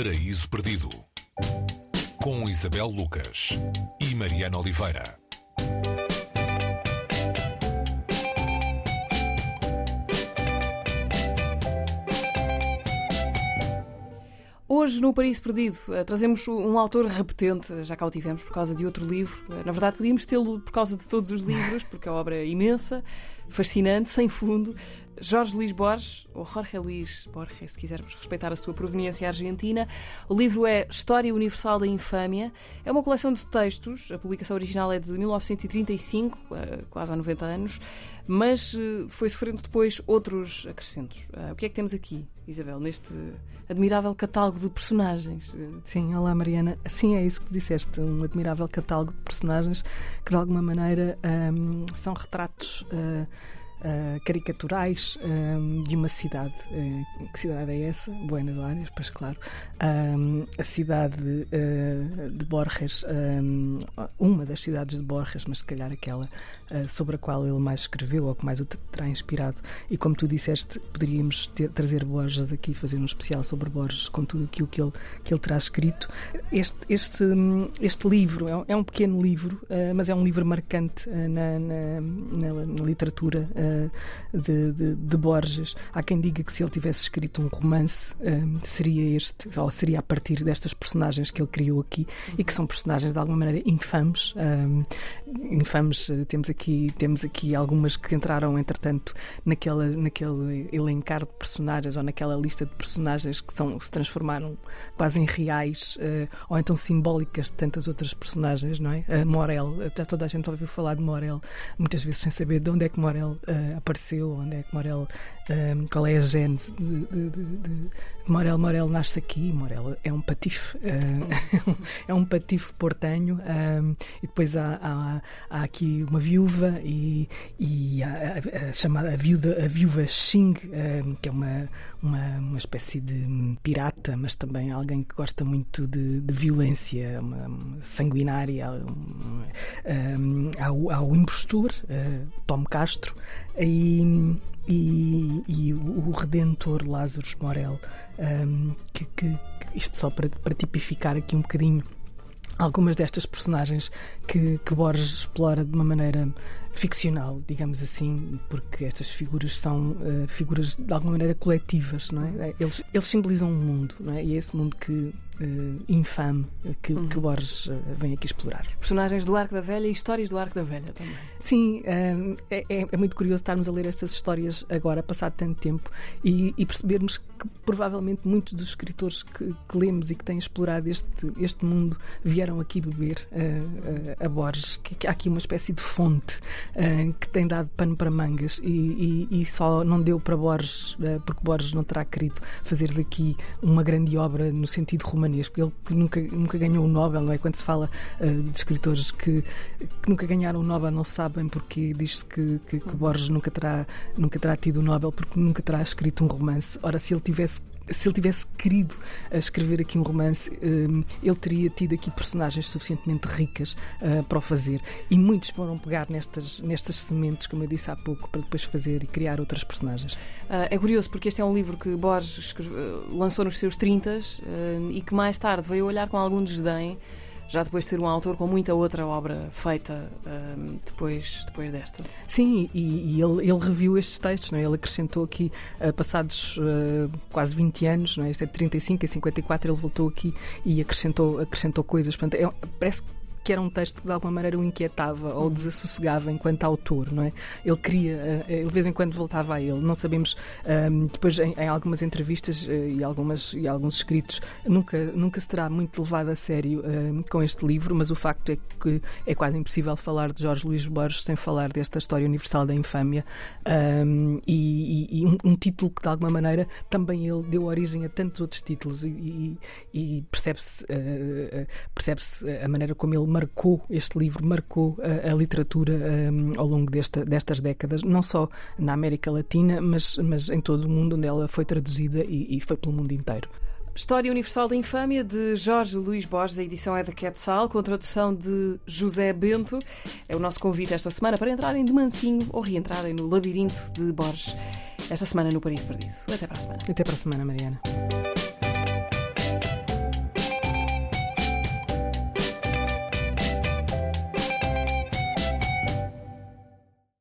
Paraíso Perdido com Isabel Lucas e Mariana Oliveira. Hoje, no Paraíso Perdido, eh, trazemos um autor repetente, já cá o tivemos por causa de outro livro. Eh, na verdade, podíamos tê-lo por causa de todos os livros, porque a obra é imensa, fascinante, sem fundo. Jorge Luís Borges, ou Jorge Luís Borges, se quisermos respeitar a sua proveniência argentina. O livro é História Universal da Infâmia. É uma coleção de textos. A publicação original é de 1935, eh, quase há 90 anos, mas foi sofrendo depois outros acrescentos. O que é que temos aqui, Isabel, neste admirável catálogo de personagens. Sim, olá Mariana. Sim, é isso que disseste, um admirável catálogo de personagens que de alguma maneira um, são retratos. Uh, uh, caricaturais um, de uma cidade. Uh, que cidade é essa? Buenos Aires, pois claro. Um, a cidade uh, de Borges, um, uma das cidades de Borges, mas se calhar aquela sobre a qual ele mais escreveu ou que mais o terá inspirado. E como tu disseste, poderíamos ter, trazer Borges aqui, fazer um especial sobre Borges, com tudo aquilo que ele, que ele terá escrito. Este, este, este livro é, é um pequeno livro, mas é um livro marcante na, na, na, na literatura de, de, de, Borges. Há quem diga que se ele tivesse escrito um romance, um, seria este, ou seria a partir destas personagens que ele criou aqui e que são personagens de alguma maneira infames. Um, infames, eh, temos aqui, temos aqui algumas que entraram, entretanto, naquela, naquele elencar de personagens ou naquela lista de personagens que são, se transformaram quase em reais ou então simbólicas de tantas outras personagens, não é? Morel, já toda a gente ouviu falar de Morel, muitas vezes sem saber de onde é que Morel uh, apareceu, onde é que Morel, um, qual é a gênese de, de, de, de, Morel. Morel nasce aqui, Morel é um patife, uh, é um patife portenho, um, e depois há, há, há, aqui uma viúva e, e a, a, a, chamada a viúva, a viúva Xing, um, que é uma, uma, uma espécie de pirata, mas também alguém que gosta muito de, violência, uma, uma sanguinária. Um, há, há o impostor, uh, Tom Castro, e, e, e o, Redentor Lázaro Morel, um, que, que, isto só para, para tipificar aqui um bocadinho algumas destas personagens que, que Borges explora de uma maneira ficcional, digamos assim, porque estas figuras são uh, figuras de alguma maneira coletivas, não é? Eles, eles simbolizam um mundo, não é? E é esse mundo que uh, infame que, uhum. que Borges uh, vem aqui explorar. Personagens do Arco da Velha e histórias do Arco da Velha também. Sim, uh, é, é, muito curioso estarmos a ler estas histórias agora, passado tanto tempo, e, e percebermos que provavelmente muitos dos escritores que, que, lemos e que têm explorado este, este mundo vieram aqui beber a Borges, que, que, há aqui uma espécie de fonte que tem dado pano para mangas e, e, e só não deu para Borges, porque Borges não terá querido fazer daqui uma grande obra no sentido romântico romanesco. Ele que nunca, nunca ganhou o Nobel, não é? Quando se fala uh, de escritores que, que, nunca ganharam o Nobel, não sabem porque diz-se que, que, que Borges nunca terá, nunca terá tido o Nobel porque nunca terá escrito um romance. Ora, se ele tivesse se ele tivesse querido eh, escrever aqui um romance, eh, ele teria tido aqui personagens suficientemente ricas uh, para o fazer. E muitos foram pegar nestas, nestas sementes, como eu disse há pouco, para depois fazer e criar outras personagens. Uh, é curioso porque este é um livro que Borges escreve, lançou nos seus 30 uh, e que mais tarde veio olhar com algum desdém já depois de ser um autor com muita outra obra feita um, depois, depois desta. Sim, e, e ele, ele, reviu estes textos, não é? ele acrescentou aqui, uh, passados uh, quase 20 anos, não é? este é de 35 a 54, ele voltou aqui e acrescentou, acrescentou coisas. Portanto, é, parece que que era um texto que de alguma maneira o inquietava ou uhum. desassossegava enquanto autor, não é? Ele queria, eh, ele de vez em quando voltava a ele. Não sabemos, um, ehm, depois em, em, algumas entrevistas uh, e, algumas, e alguns escritos, nunca, nunca se terá muito levado a sério um, ehm, com este livro, mas o facto é que é quase impossível falar de Jorge Luís Borges sem falar desta história universal da infâmia um, ehm, e, e um, título que de alguma maneira também ele deu origem a tantos outros títulos e, e percebe-se uh, percebe a maneira como ele marcou, este livro marcou a, a literatura um, ao longo desta, destas décadas, não só na América Latina, mas, mas em todo o mundo, onde ela foi traduzida e, e foi pelo mundo inteiro. História Universal da Infâmia, de Jorge Luís Borges, a edição é da Quetzal, com tradução de José Bento. É o nosso convite esta semana para entrarem de mansinho ou reentrarem no labirinto de Borges, esta semana no Paris Perdido. Até para a semana. Até para a semana, Mariana.